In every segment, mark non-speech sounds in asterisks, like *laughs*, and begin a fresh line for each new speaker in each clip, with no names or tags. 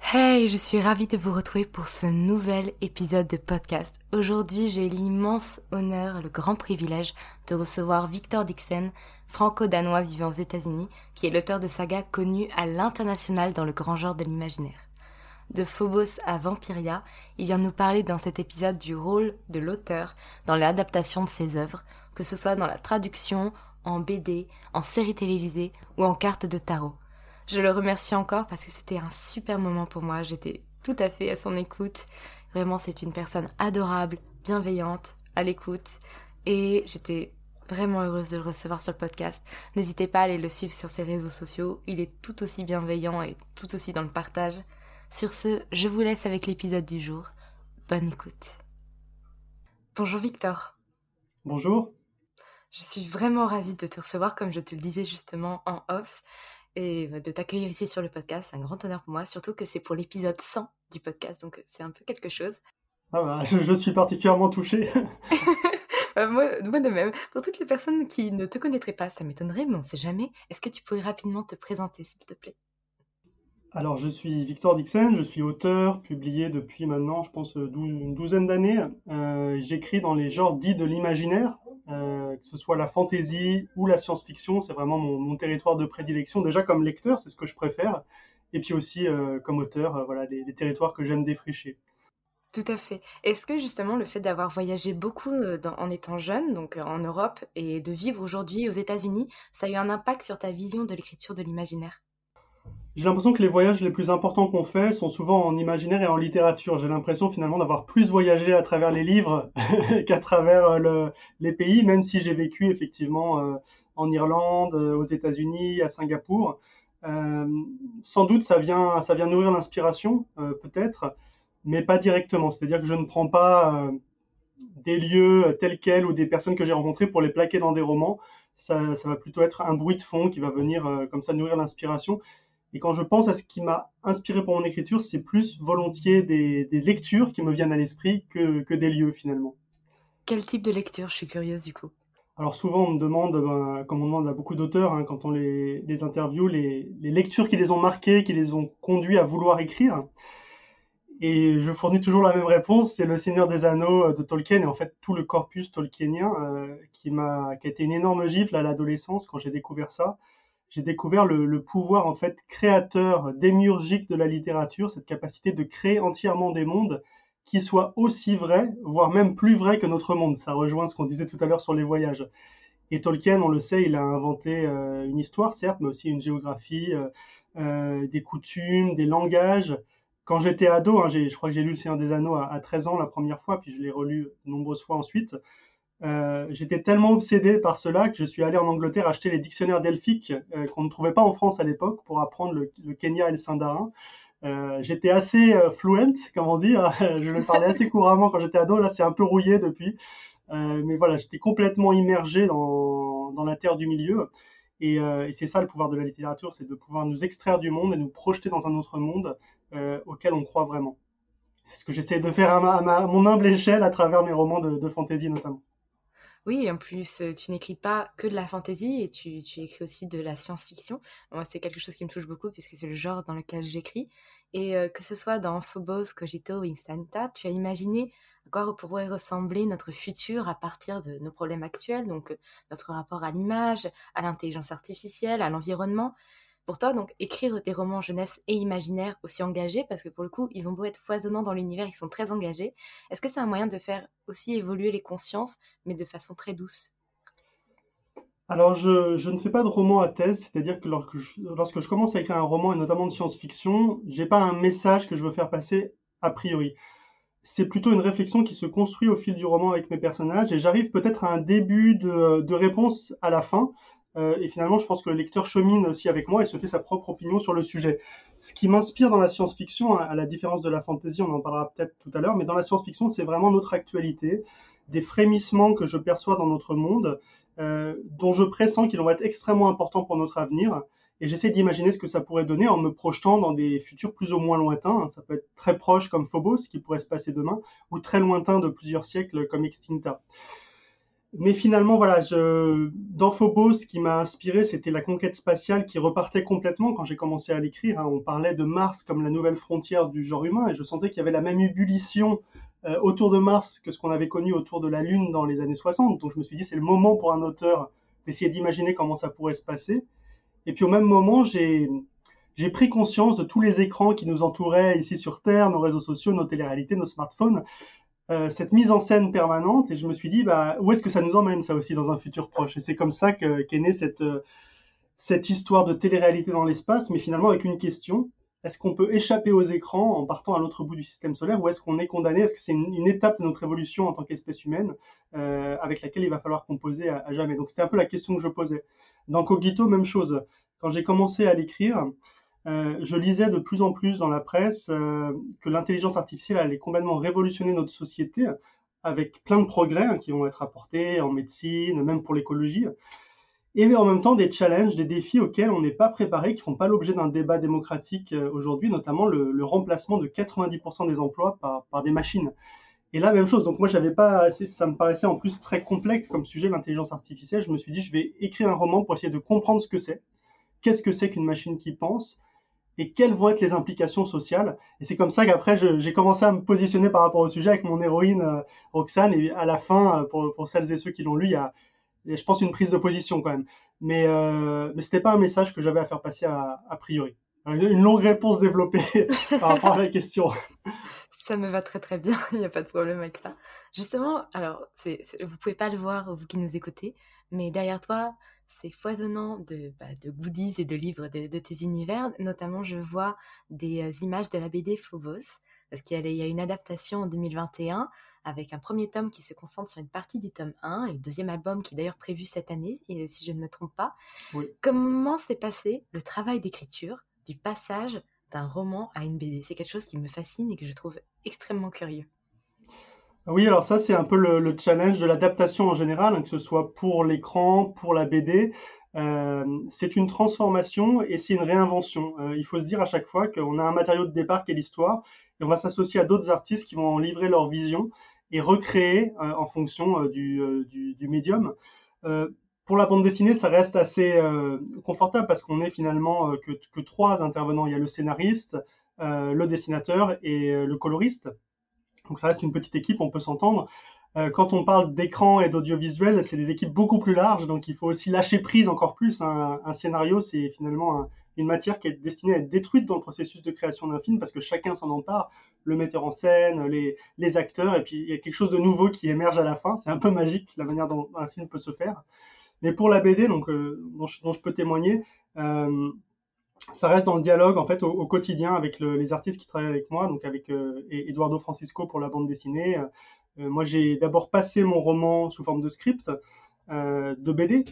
Hey, je suis ravie de vous retrouver pour ce nouvel épisode de podcast. Aujourd'hui, j'ai l'immense honneur, le grand privilège de recevoir Victor Dixon, franco-danois vivant aux États-Unis, qui est l'auteur de sagas connus à l'international dans le grand genre de l'imaginaire. De Phobos à Vampiria, il vient nous parler dans cet épisode du rôle de l'auteur dans l'adaptation de ses œuvres, que ce soit dans la traduction, en BD, en série télévisée ou en carte de tarot. Je le remercie encore parce que c'était un super moment pour moi. J'étais tout à fait à son écoute. Vraiment, c'est une personne adorable, bienveillante, à l'écoute. Et j'étais vraiment heureuse de le recevoir sur le podcast. N'hésitez pas à aller le suivre sur ses réseaux sociaux. Il est tout aussi bienveillant et tout aussi dans le partage. Sur ce, je vous laisse avec l'épisode du jour. Bonne écoute. Bonjour Victor.
Bonjour.
Je suis vraiment ravie de te recevoir, comme je te le disais justement en off et de t'accueillir ici sur le podcast. C'est un grand honneur pour moi, surtout que c'est pour l'épisode 100 du podcast, donc c'est un peu quelque chose.
Ah bah, je, suis particulièrement touché. *laughs*
Bah, moi, moi, de même. Pour toutes les personnes qui ne te connaîtraient pas, ça m'étonnerait, mais on ne sait jamais. Est-ce que tu pourrais rapidement te présenter, s'il te plaît?
Alors, je suis Victor Dixon, je suis auteur, publié depuis maintenant, je pense, une douzaine d'années. Euh, j'écris dans les genres dits de l'imaginaire, euh, que ce soit la fantasy ou la science-fiction, c'est vraiment mon, territoire de prédilection. Déjà comme lecteur, c'est ce que je préfère, et puis aussi euh, comme auteur, voilà, les, territoires que j'aime défricher.
Tout à fait. Est-ce que justement le fait d'avoir voyagé beaucoup en étant jeune, donc en Europe, et de vivre aujourd'hui aux États-Unis, ça a eu un impact sur ta vision de l'écriture de l'imaginaire?
J'ai l'impression que les voyages les plus importants qu'on fait sont souvent en imaginaire et en littérature. J'ai l'impression finalement d'avoir plus voyagé à travers les livres *laughs* qu'à travers euh, les pays, même si j'ai vécu effectivement euh, en Irlande, euh, aux États-Unis, à Singapour. sans doute ça vient, ça vient nourrir l'inspiration, peut-être, mais pas directement. C'est-à-dire que je ne prends pas des lieux tels quels ou des personnes que j'ai rencontrées pour les plaquer dans des romans. Ça, ça, va plutôt être un bruit de fond qui va venir comme ça nourrir l'inspiration. Et quand je pense à ce qui m'a inspiré pour mon écriture, c'est plus volontiers des, lectures qui me viennent à l'esprit que, des lieux finalement.
Quel type de lecture? Je suis curieuse du coup.
Alors souvent on me demande, ben, comme on demande à beaucoup d'auteurs hein, quand on les, les interview, les, lectures qui les ont marqués, qui les ont conduits à vouloir écrire. Et je fournis toujours la même réponse, c'est Le Seigneur des Anneaux euh, de Tolkien et en fait tout le corpus tolkienien euh, qui m'a qui a été une énorme gifle à l'adolescence quand j'ai découvert ça j'ai découvert le, pouvoir en fait créateur démiurgique de la littérature, cette capacité de créer entièrement des mondes qui soit aussi vrai, voire même plus vrai que notre monde. Ça rejoint ce qu'on disait tout à l'heure sur les voyages. Et Tolkien, on le sait, il a inventé euh, une histoire, certes, mais aussi une géographie, euh, euh, des coutumes, des langages. Quand j'étais ado, hein, je crois que j'ai lu Le Seigneur des Anneaux à, 13 ans la première fois, puis je l'ai relu de nombreuses fois ensuite. J'étais tellement obsédé par cela que je suis allé en Angleterre acheter les dictionnaires delphiques qu'on ne trouvait pas en France à l'époque pour apprendre le, Kenya et le Sindarin. Euh, j'étais assez euh, fluent, comment dire. *laughs* je le parlais assez couramment quand j'étais ado. Là, c'est un peu rouillé depuis. Euh, mais voilà, j'étais complètement immergé dans, dans, la terre du milieu. Et, et c'est ça le pouvoir de la littérature, c'est de pouvoir nous extraire du monde et nous projeter dans un autre monde auquel on croit vraiment. C'est ce que j'essaie de faire à, ma, mon humble échelle à travers mes romans de, de fantasy notamment.
Oui, en plus, tu n'écris pas que de la fantasy et tu, écris aussi de la science-fiction. Moi, c'est quelque chose qui me touche beaucoup puisque c'est le genre dans lequel j'écris. Et que ce soit dans Phobos, Cogito ou Instantata, tu as imaginé à quoi pourrait ressembler notre futur à partir de nos problèmes actuels, donc notre rapport à l'image, à l'intelligence artificielle, à l'environnement pour toi, donc écrire des romans jeunesse et imaginaires aussi engagés, parce que pour le coup, ils ont beau être foisonnants dans l'univers, ils sont très engagés. Est-ce que c'est un moyen de faire aussi évoluer les consciences, mais de façon très douce?
Alors, je, ne fais pas de roman à thèse, c'est-à-dire que lorsque, je, commence à écrire un roman, et notamment de science-fiction, j'ai pas un message que je veux faire passer a priori. C'est plutôt une réflexion qui se construit au fil du roman avec mes personnages, et j'arrive peut-être à un début de, réponse à la fin, et finalement, je pense que le lecteur chemine aussi avec moi et se fait sa propre opinion sur le sujet. Ce qui m'inspire dans la science-fiction, à la différence de la fantasy, on en parlera peut-être tout à l'heure, mais dans la science-fiction, c'est vraiment notre actualité, des frémissements que je perçois dans notre monde, euh, dont je pressens qu'ils vont être extrêmement importants pour notre avenir. Et j'essaie d'imaginer ce que ça pourrait donner en me projetant dans des futurs plus ou moins lointains. Ça peut être très proche comme Phobos, qui pourrait se passer demain, ou très lointain de plusieurs siècles comme Extincta mais finalement, voilà, je, dans Phobos, ce qui m'a inspiré, c'était la conquête spatiale qui repartait complètement quand j'ai commencé à l'écrire. Hein. On parlait de Mars comme la nouvelle frontière du genre humain, et je sentais qu'il y avait la même ébullition euh, autour de Mars que ce qu'on avait connu autour de la Lune dans les années 60. Donc je me suis dit, c'est le moment pour un auteur d'essayer d'imaginer comment ça pourrait se passer. Et puis au même moment, j'ai j'ai pris conscience de tous les écrans qui nous entouraient ici sur Terre, nos réseaux sociaux, nos téléréalités, nos smartphones, euh, cette mise en scène permanente et je me suis dit bah, où est-ce que ça nous emmène ça aussi dans un futur proche? Et c'est comme ça qu'est née cette, euh, cette histoire de télé-réalité dans l'espace mais finalement avec une question est-ce qu'on peut échapper aux écrans en partant à l'autre bout du système solaire ou est-ce qu'on est condamné? Est-ce que c'est une, étape de notre évolution en tant qu'espèce humaine euh, avec laquelle il va falloir composer à, à jamais? Donc c'était un peu la question que je posais. Dans Cogito, même chose. Quand j'ai commencé à l'écrire, euh, je lisais de plus en plus dans la presse euh, que l'intelligence artificielle allait complètement révolutionner notre société avec plein de progrès hein, qui vont être apportés en médecine, même pour l'écologie, et en même temps des challenges, des défis auxquels on n'est pas préparé, qui font pas l'objet d'un débat démocratique euh, aujourd'hui, notamment le, remplacement de 90% des emplois par, des machines. Et là, même chose. Donc moi, j'avais pas, ça me paraissait en plus très complexe comme sujet l'intelligence artificielle. Je me suis dit, je vais écrire un roman pour essayer de comprendre ce que c'est. Qu'est-ce que c'est qu'une machine qui pense? Et quelles vont être les implications sociales. Et c'est comme ça qu'après, j'ai commencé à me positionner par rapport au sujet avec mon héroïne euh, Roxane. Et à la fin, euh, pour, pour, celles et ceux qui l'ont lu, il y a, je pense, une prise de position quand même. Mais, euh, mais ce n'était pas un message que j'avais à faire passer a, priori. Une longue réponse développée *laughs* par rapport à la question.
Ça me va très très bien, *laughs* il n'y a pas de problème avec ça. Justement, alors, c'est, vous pouvez pas le voir, vous qui nous écoutez, mais derrière toi, c'est foisonnant de, bah, de, goodies et de livres de, tes univers. Notamment, je vois des euh, images de la BD Phobos, parce qu'il y, a une adaptation en 2021 avec un premier tome qui se concentre sur une partie du tome 1 et le deuxième album qui est d'ailleurs prévu cette année, si je ne me trompe pas. Comment s'est passé le travail d'écriture du passage d'un roman à une BD C'est quelque chose qui me fascine et que je trouve extrêmement curieux.
Oui, alors ça, c'est un peu le, challenge de l'adaptation en général, hein, que ce soit pour l'écran, pour la BD. Euh, c'est une transformation et c'est une réinvention. Euh, il faut se dire à chaque fois qu'on a un matériau de départ qui est l'histoire et on va s'associer à d'autres artistes qui vont en livrer leur vision et recréer euh, en fonction du, médium. Pour la bande dessinée, ça reste assez confortable parce qu'on est finalement que, que, trois intervenants. Il y a le scénariste, le dessinateur et le coloriste. Donc ça reste une petite équipe, on peut s'entendre. Euh, quand on parle d'écran et d'audiovisuel, c'est des équipes beaucoup plus larges, donc il faut aussi lâcher prise encore plus. Un, scénario, c'est finalement une matière qui est destinée à être détruite dans le processus de création d'un film parce que chacun s'en empare, le metteur en scène, les, acteurs, et puis il y a quelque chose de nouveau qui émerge à la fin. C'est un peu magique la manière dont un film peut se faire. Mais pour la BD, donc, euh, dont, je, peux témoigner, euh, ça reste dans le dialogue en fait au, quotidien avec les artistes qui travaillent avec moi, donc avec euh, Eduardo Francisco pour la bande dessinée. moi, j'ai d'abord passé mon roman sous forme de script de BD,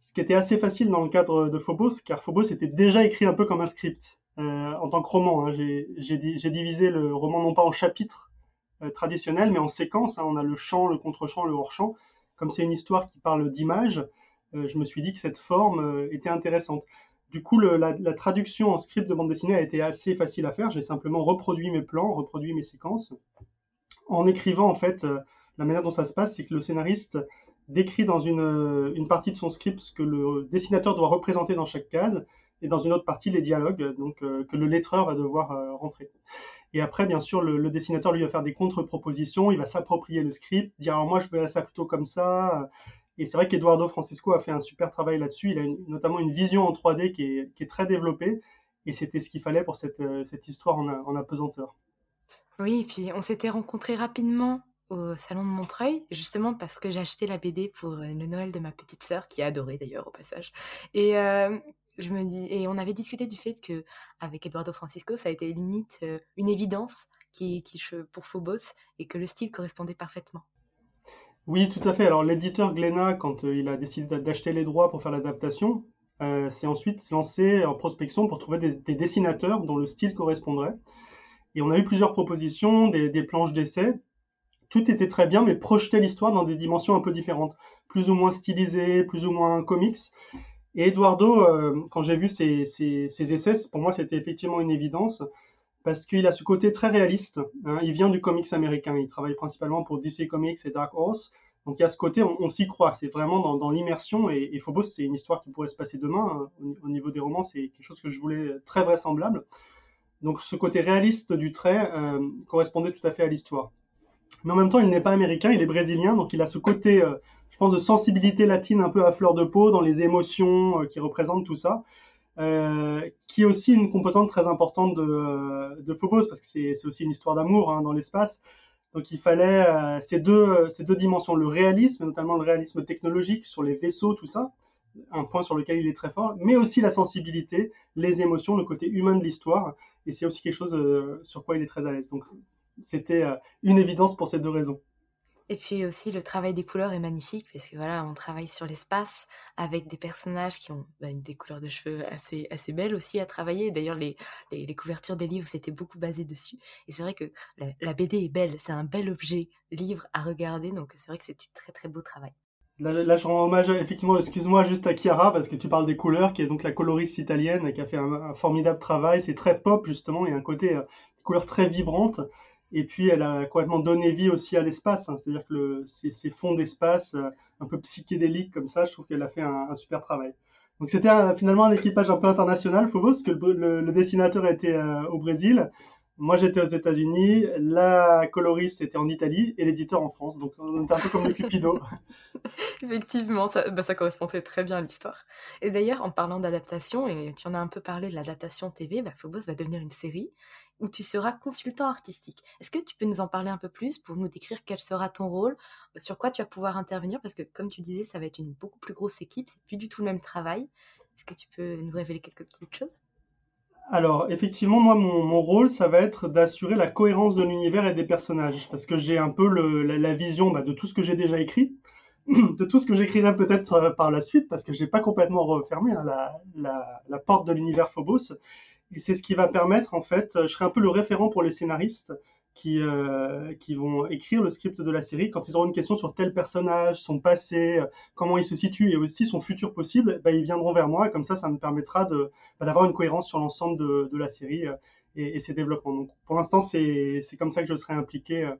ce qui était assez facile dans le cadre de Phobos, car Phobos était déjà écrit un peu comme un script en tant que roman. Hein. J'ai divisé le roman non pas en chapitres traditionnels, mais en séquences. Hein. On a le chant, le contre-chant, le hors-chant. Comme c'est une histoire qui parle d'images, je me suis dit que cette forme euh, était intéressante. Du coup, la, traduction en script de bande dessinée a été assez facile à faire. J'ai simplement reproduit mes plans, reproduit mes séquences. En écrivant, en fait, euh, la manière dont ça se passe, c'est que le scénariste décrit dans une, partie de son script ce que le dessinateur doit représenter dans chaque case, et dans une autre partie les dialogues, donc que le lettreur va devoir rentrer. Et après, bien sûr, le, dessinateur lui va faire des contre-propositions, il va s'approprier le script, dire alors moi je veux ça plutôt comme ça, et c'est vrai qu'Eduardo Francisco a fait un super travail là-dessus. Il a notamment une vision en 3D qui est, très développée. Et c'était ce qu'il fallait pour cette, euh, histoire en, apesanteur.
Oui, et puis on s'était rencontrés rapidement au salon de Montreuil, justement parce que j'ai acheté la BD pour euh, le Noël de ma petite sœur, qui a adoré d'ailleurs au passage. Et euh, je me dis, et on avait discuté du fait que avec Eduardo Francisco, ça a été limite une évidence qui, pour Phobos et que le style correspondait parfaitement.
Oui, tout à fait. Alors l'éditeur Glénat, quand euh, il a décidé d'acheter les droits pour faire l'adaptation, euh, s'est ensuite lancé en prospection pour trouver des, dessinateurs dont le style correspondrait. Et on a eu plusieurs propositions, des, planches d'essai. Tout était très bien, mais projetait l'histoire dans des dimensions un peu différentes, plus ou moins stylisées, plus ou moins comics. Et Eduardo, euh, quand j'ai vu ses, essais, pour moi c'était effectivement une évidence parce qu'il a ce côté très réaliste. Hein. Il vient du comics américain, il travaille principalement pour DC Comics et Dark Horse. Donc il y a ce côté, on, s'y croit, c'est vraiment dans, l'immersion. Et, Phobos, c'est une histoire qui pourrait se passer demain. Hein. Au, niveau des romans, c'est quelque chose que je voulais très vraisemblable. Donc ce côté réaliste du trait euh, correspondait tout à fait à l'histoire. Mais en même temps, il n'est pas américain, il est brésilien, donc il a ce côté, euh, je pense, de sensibilité latine un peu à fleur de peau dans les émotions euh, qui représentent tout ça. Euh, qui est aussi une composante très importante de, euh, de Phobos, parce que c'est aussi une histoire d'amour hein, dans l'espace. Donc il fallait euh, ces, deux, ces deux dimensions, le réalisme, notamment le réalisme technologique sur les vaisseaux, tout ça, un point sur lequel il est très fort, mais aussi la sensibilité, les émotions, le côté humain de l'histoire, et c'est aussi quelque chose sur quoi il est très à l'aise. Donc c'était une évidence pour ces deux raisons.
Et puis aussi le travail des couleurs est magnifique parce que voilà, on travaille sur l'espace avec des personnages qui ont bah, des couleurs de cheveux assez, assez belles aussi à travailler. D'ailleurs, les, les, couvertures des livres, c'était beaucoup basé dessus. Et c'est vrai que la, BD est belle, c'est un bel objet livre à regarder. Donc c'est vrai que c'est du très très beau travail.
Là, je rends hommage, effectivement, excuse-moi, juste à Chiara, parce que tu parles des couleurs, qui est donc la coloriste italienne, qui a fait un, formidable travail. C'est très pop, justement, et un côté, euh, couleurs très vibrantes. Et puis, elle a complètement donné vie aussi à l'espace. Hein. C'est-à-dire que ces, fonds d'espace euh, un peu psychédéliques comme ça, je trouve qu'elle a fait un, super travail. Donc, c'était finalement un équipage un peu international, Phobos, parce que le, dessinateur était euh, au Brésil. Moi, j'étais aux États-Unis, la coloriste était en Italie et l'éditeur en France. Donc, on était un peu comme le Cupido. *laughs*
Effectivement, ça, bah, ça, correspondait très bien à l'histoire. Et d'ailleurs, en parlant d'adaptation, et tu en as un peu parlé de l'adaptation TV, bah, Phobos va devenir une série où tu seras consultant artistique. Est-ce que tu peux nous en parler un peu plus pour nous décrire quel sera ton rôle, sur quoi tu vas pouvoir intervenir? Parce que, comme tu disais, ça va être une beaucoup plus grosse équipe, c'est plus du tout le même travail. Est-ce que tu peux nous révéler quelques petites choses?
Alors, effectivement, moi, mon, rôle, ça va être d'assurer la cohérence de l'univers et des personnages, parce que j'ai un peu la, vision bah, de tout ce que j'ai déjà écrit, *clears throat* de tout ce que j'écrirai peut-être euh, par la suite, parce que je n'ai pas complètement refermé hein, la, porte de l'univers Phobos. Et c'est ce qui va permettre, en fait, je serai un peu le référent pour les scénaristes qui, euh, qui vont écrire le script de la série. Quand ils auront une question sur tel personnage, son passé, euh, comment il se situe et aussi son futur possible, bah, ils viendront vers moi. Comme ça, ça me permettra de, bah, d'avoir une cohérence sur l'ensemble de, de, la série euh, et, et, ses développements. Donc, pour l'instant, c'est, c'est comme ça que je serai impliqué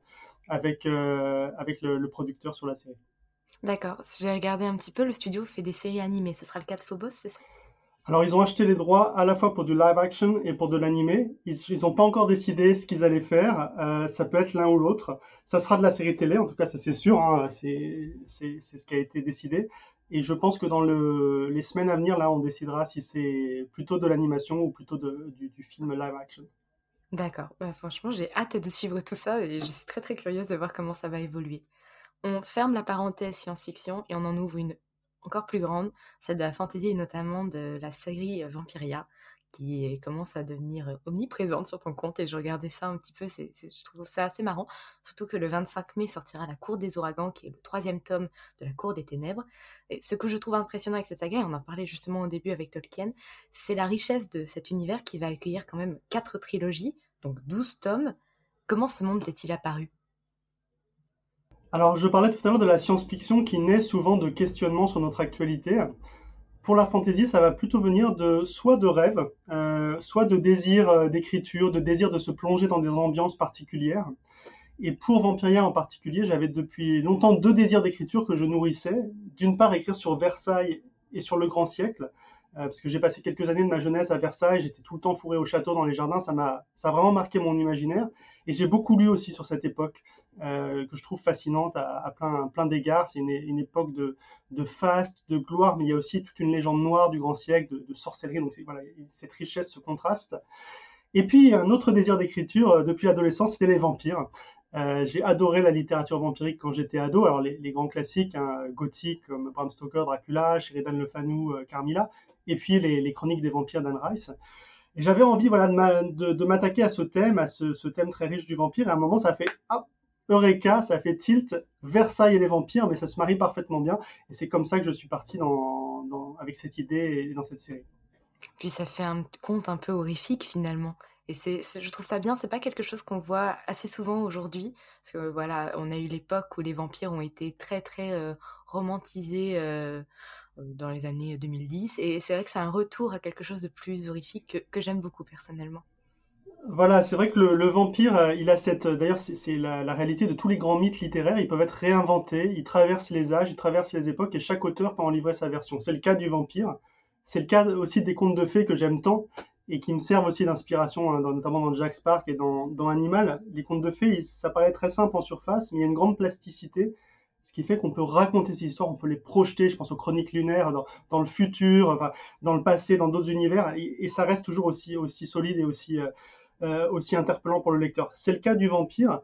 avec, avec le, producteur sur la série.
D'accord. J'ai regardé un petit peu, le studio fait des séries animées. Ce sera le cas de Phobos, c'est
alors, ils ont acheté les droits à la fois pour du live action et pour de l'animé. Ils n'ont pas encore décidé ce qu'ils allaient faire. Euh, ça peut être l'un ou l'autre. Ça sera de la série télé, en tout cas, ça c'est sûr. Hein. c'est ce qui a été décidé. Et je pense que dans les semaines à venir, là, on décidera si c'est plutôt de l'animation ou plutôt du, film live action.
D'accord. Bah, franchement, j'ai hâte de suivre tout ça et je suis très très curieuse de voir comment ça va évoluer. On ferme la parenthèse science-fiction et on en ouvre une encore plus grande, celle de la fantasy et notamment de la série Vampiria, qui commence à devenir omniprésente sur ton compte et je regardais ça un petit peu, c'est, je trouve ça assez marrant, surtout que le 25 mai sortira La Cour des Ouragans, qui est le troisième tome de La Cour des Ténèbres. Et ce que je trouve impressionnant avec cette saga, et on en parlait justement au début avec Tolkien, c'est la richesse de cet univers qui va accueillir quand même quatre trilogies, donc 12 tomes. Comment ce monde t'est-il apparu?
Alors, je parlais tout à l'heure de la science-fiction qui naît souvent de questionnements sur notre actualité pour la fantaisie, ça va plutôt venir de soit de rêves, euh, soit de désir euh, d'écriture, de désir de se plonger dans des ambiances particulières. Et pour Vampiria en particulier, j'avais depuis longtemps deux désirs d'écriture que je nourrissais. D'une part, écrire sur Versailles et sur le grand siècle, euh, parce que j'ai passé quelques années de ma jeunesse à Versailles, j'étais tout le temps fourré au château, dans les jardins, ça m'a, ça a vraiment marqué mon imaginaire. Et j'ai beaucoup lu aussi sur cette époque, euh, que je trouve fascinante à, plein, plein d'égards. C'est une, époque de, de faste, de gloire, mais il y a aussi toute une légende noire du grand siècle, de, sorcellerie. Donc voilà, cette richesse, ce contraste. Et puis, un autre désir d'écriture euh, depuis l'adolescence, c'était les vampires. j'ai adoré la littérature vampirique quand j'étais ado. Alors, les, grands classiques hein, gothiques comme Bram Stoker, Dracula, Sheridan Le Fanu, Carmilla, et puis les, chroniques des vampires d'Anne Rice. Et j'avais envie voilà, de, m'attaquer à ce thème, à ce, thème très riche du vampire. Et à un moment, ça fait ah, Eureka, ça fait tilt, Versailles et les vampires, mais ça se marie parfaitement bien. Et c'est comme ça que je suis parti dans, avec cette idée et dans cette série.
Puis ça fait un conte un peu horrifique finalement. Et c'est, je trouve ça bien, c'est pas quelque chose qu'on voit assez souvent aujourd'hui. Parce que voilà, on a eu l'époque où les vampires ont été très très euh, romantisés. Euh, euh, dans les années 2010. Et c'est vrai que c'est un retour à quelque chose de plus horrifique que, j'aime beaucoup personnellement.
Voilà, c'est vrai que le, vampire, euh, il a cette. D'ailleurs, c'est la, réalité de tous les grands mythes littéraires. Ils peuvent être réinventés, ils traversent les âges, ils traversent les époques, et chaque auteur peut en livrer sa version. C'est le cas du vampire. C'est le cas aussi des contes de fées que j'aime tant et qui me servent aussi d'inspiration, hein, notamment dans Jack Spark et dans, dans Animal. Les contes de fées, ça paraît très simple en surface, mais il y a une grande plasticité ce qui fait qu'on peut raconter ces histoires, on peut les projeter, je pense aux chroniques lunaires, dans, le futur, dans le passé, dans d'autres univers, et, ça reste toujours aussi, aussi solide et aussi, euh, euh, aussi interpellant pour le lecteur. C'est le cas du vampire.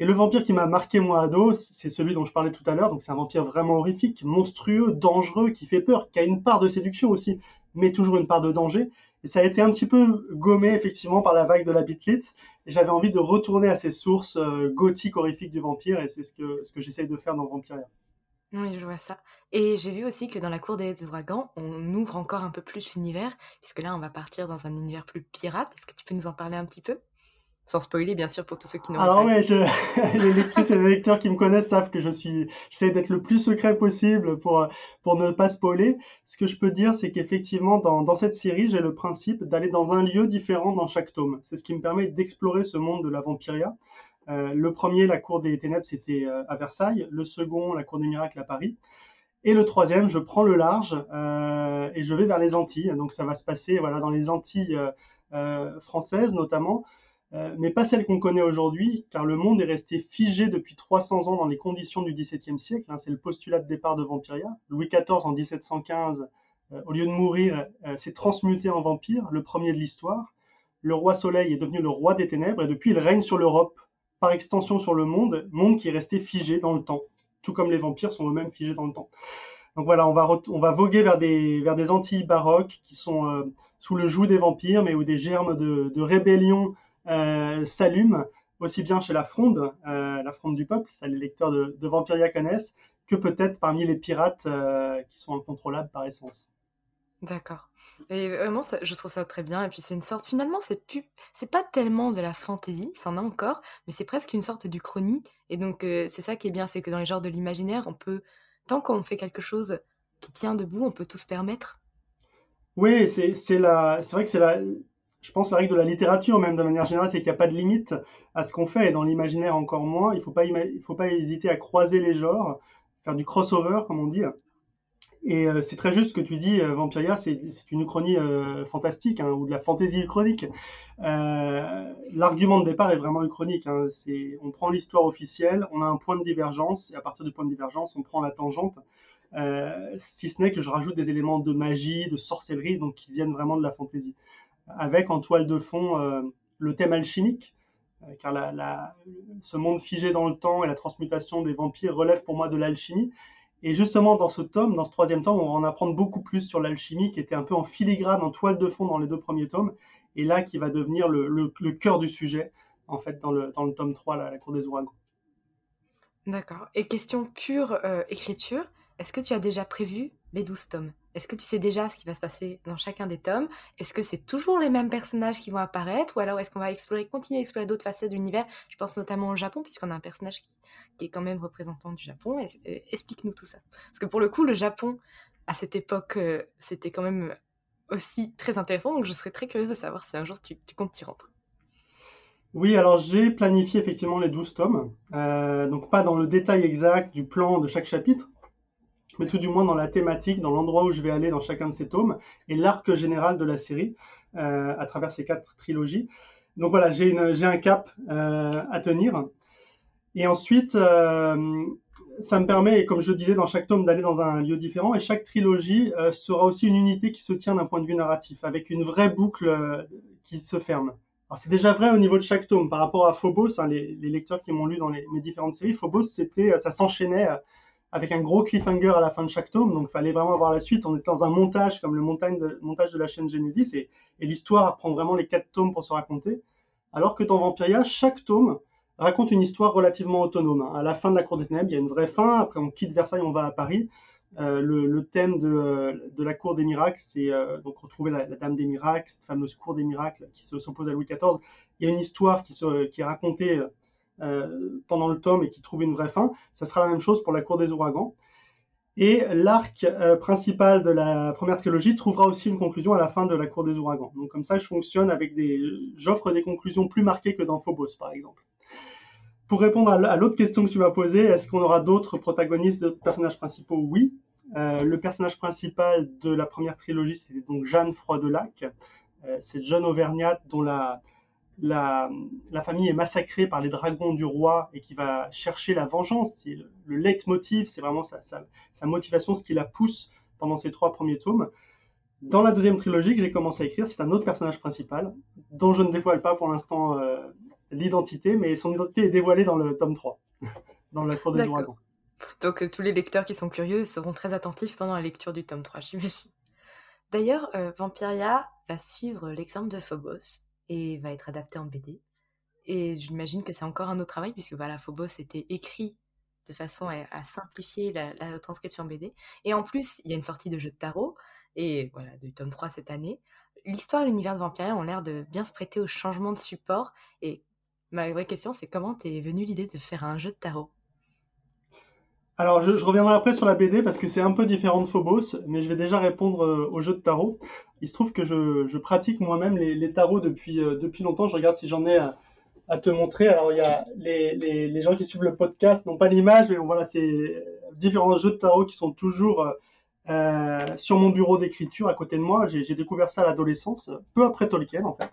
Et le vampire qui m'a marqué moi ado, c'est celui dont je parlais tout à l'heure. Donc c'est un vampire vraiment horrifique, monstrueux, dangereux, qui fait peur, qui a une part de séduction aussi, mais toujours une part de danger. Et ça a été un petit peu gommé effectivement par la vague de la bitlit. Et j'avais envie de retourner à ces sources euh, gothiques horrifiques du vampire. Et c'est ce que, ce que j'essaye de faire dans Vampiria.
Oui, je vois ça. Et j'ai vu aussi que dans la cour des dragons, on ouvre encore un peu plus l'univers, puisque là, on va partir dans un univers plus pirate. Est-ce que tu peux nous en parler un petit peu? Sans spoiler, bien sûr, pour tous ceux qui n'ont
Alors, ouais, *laughs* les lectrices et les lecteurs qui me connaissent savent que je suis, j'essaie d'être le plus secret possible pour, pour ne pas spoiler. Ce que je peux dire, c'est qu'effectivement, dans, dans cette série, j'ai le principe d'aller dans un lieu différent dans chaque tome. C'est ce qui me permet d'explorer ce monde de la vampiria. Euh, le premier, la cour des ténèbres, c'était euh, à Versailles. Le second, la cour des miracles à Paris. Et le troisième, je prends le large euh, et je vais vers les Antilles. Donc ça va se passer voilà, dans les Antilles françaises notamment. Mais pas celle qu'on connaît aujourd'hui, car le monde est resté figé depuis 300 ans dans les conditions du XVIIe siècle. Hein, c'est le postulat de départ de Vampiria. Louis XIV, en 1715, euh, au lieu de mourir, s'est transmuté en vampire, le premier de l'histoire. Le roi Soleil est devenu le roi des ténèbres, et depuis, il règne sur l'Europe, par extension sur le monde, monde qui est resté figé dans le temps, tout comme les vampires sont eux-mêmes figés dans le temps. Donc voilà, on va, voguer vers des, vers des Antilles baroques qui sont sous le joug des vampires, mais où des germes de, rébellion euh, s'allume aussi bien chez la fronde, euh, la fronde du peuple, ça les lecteurs de, de Vampiria que peut-être parmi les pirates euh, qui sont incontrôlables par essence.
D'accord. Et vraiment, je trouve ça très bien. Et puis c'est une sorte, finalement, c'est plus, c'est pas tellement de la fantaisie, c'en a encore, mais c'est presque une sorte du chrony. Et donc c'est ça qui est bien, c'est que dans les genres de l'imaginaire, on peut, tant qu'on fait quelque chose qui tient debout, on peut tout se permettre.
Oui, c'est la, c'est vrai que c'est la, je pense, la règle de la littérature, même de manière générale, c'est qu'il n'y a pas de limite à ce qu'on fait, et dans l'imaginaire encore moins. Il ne faut, pas, faut pas hésiter à croiser les genres, faire du crossover, comme on dit. Et euh, c'est très juste ce que tu dis, euh, Vampiria, c'est une uchronie euh, fantastique, hein, ou de la fantaisie uchronique. L'argument de départ est vraiment uchronique. Hein, on prend l'histoire officielle, on a un point de divergence, et à partir du point de divergence, on prend la tangente. si ce n'est que je rajoute des éléments de magie, de sorcellerie, donc qui viennent vraiment de la fantaisie. Avec en toile de fond le thème alchimique, car ce monde figé dans le temps et la transmutation des vampires relève pour moi de l'alchimie. Et justement, dans ce tome, dans ce troisième tome, on va en apprendre beaucoup plus sur l'alchimie, qui était un peu en filigrane, en toile de fond dans les deux premiers tomes, et là qui va devenir le, cœur du sujet, en fait, dans le, tome 3, la Cour des Ouragans.
D'accord. Et question pure euh, écriture, est-ce que tu as déjà prévu les 12 tomes? Est-ce que tu sais déjà ce qui va se passer dans chacun des tomes? Est-ce que c'est toujours les mêmes personnages qui vont apparaître? Ou alors est-ce qu'on va explorer, continuer à explorer d'autres facettes de l'univers Je pense notamment au Japon, puisqu'on a un personnage qui, est quand même représentant du Japon. Explique-nous tout ça. Parce que pour le coup, le Japon, à cette époque, euh, c'était quand même aussi très intéressant. Donc je serais très curieuse de savoir si un jour tu, comptes t'y rendre.
Oui, alors j'ai planifié effectivement les 12 tomes. Euh, donc pas dans le détail exact du plan de chaque chapitre, mais tout du moins dans la thématique, dans l'endroit où je vais aller dans chacun de ces tomes, et l'arc général de la série euh, à travers ces quatre trilogies. Donc voilà, j'ai un cap euh, à tenir. Et ensuite, euh, ça me permet, comme je disais, dans chaque tome d'aller dans un lieu différent, et chaque trilogie sera aussi une unité qui se tient d'un point de vue narratif, avec une vraie boucle qui se ferme. Alors c'est déjà vrai au niveau de chaque tome. Par rapport à Phobos, hein, les, lecteurs qui m'ont lu dans mes différentes séries, Phobos, ça s'enchaînait avec un gros cliffhanger à la fin de chaque tome, donc il fallait vraiment voir la suite. On était dans un montage comme le montage de, la chaîne Genesis, et, l'histoire prend vraiment les quatre tomes pour se raconter. Alors que dans Vampiria, chaque tome raconte une histoire relativement autonome. À la fin de la Cour des Ténèbres, il y a une vraie fin, après on quitte Versailles, on va à Paris. Euh, le, thème de, de, la Cour des Miracles, c'est euh, donc retrouver la, Dame des Miracles, cette fameuse Cour des Miracles qui s'oppose à Louis XIV. Il y a une histoire qui est racontée euh, pendant le tome et qui trouve une vraie fin. Ça sera la même chose pour la Cour des Ouragans. Et l'arc euh, principal de la première trilogie trouvera aussi une conclusion à la fin de la Cour des Ouragans. Donc comme ça, je fonctionne avec des, j'offre des conclusions plus marquées que dans Phobos, par exemple. Pour répondre à l'autre question que tu m'as posée, est-ce qu'on aura d'autres protagonistes, d'autres personnages principaux? Oui. Euh, le personnage principal de la première trilogie, c'est donc Jeanne Froidelac. Euh, c'est John Auvergnat dont la, la, famille est massacrée par les dragons du roi et qui va chercher la vengeance. C'est le, le leitmotiv, c'est vraiment sa, motivation, ce qui la pousse pendant ces trois premiers tomes. Dans la deuxième trilogie que j'ai commencé à écrire, c'est un autre personnage principal, dont je ne dévoile pas pour l'instant euh, l'identité, mais son identité est dévoilée dans le tome 3, *laughs* dans la cour des dragons.
Donc euh, tous les lecteurs qui sont curieux seront très attentifs pendant la lecture du tome 3, *laughs* j'imagine. D'ailleurs, euh, Vampiria va suivre l'exemple de Phobos, et va être adapté en BD. Et j'imagine que c'est encore un autre travail, puisque voilà, Phobos était écrit de façon à, simplifier la, transcription BD. Et en plus, il y a une sortie de jeu de tarot, et voilà, du tome 3 cette année. L'histoire et l'univers de Vampire ont l'air de bien se prêter au changement de support. Et ma vraie question, c'est comment t'es venu l'idée de faire un jeu de tarot?
Alors, je, reviendrai après sur la BD parce que c'est un peu différent de Phobos, mais je vais déjà répondre euh, au jeu de tarot. Il se trouve que je, pratique moi-même les, tarots depuis, euh, depuis longtemps. Je regarde si j'en ai à, te montrer. Alors, il y a les, gens qui suivent le podcast n'ont pas l'image, mais voilà, c'est différents jeux de tarot qui sont toujours euh, sur mon bureau d'écriture à côté de moi. J'ai découvert ça à l'adolescence, peu après Tolkien en fait.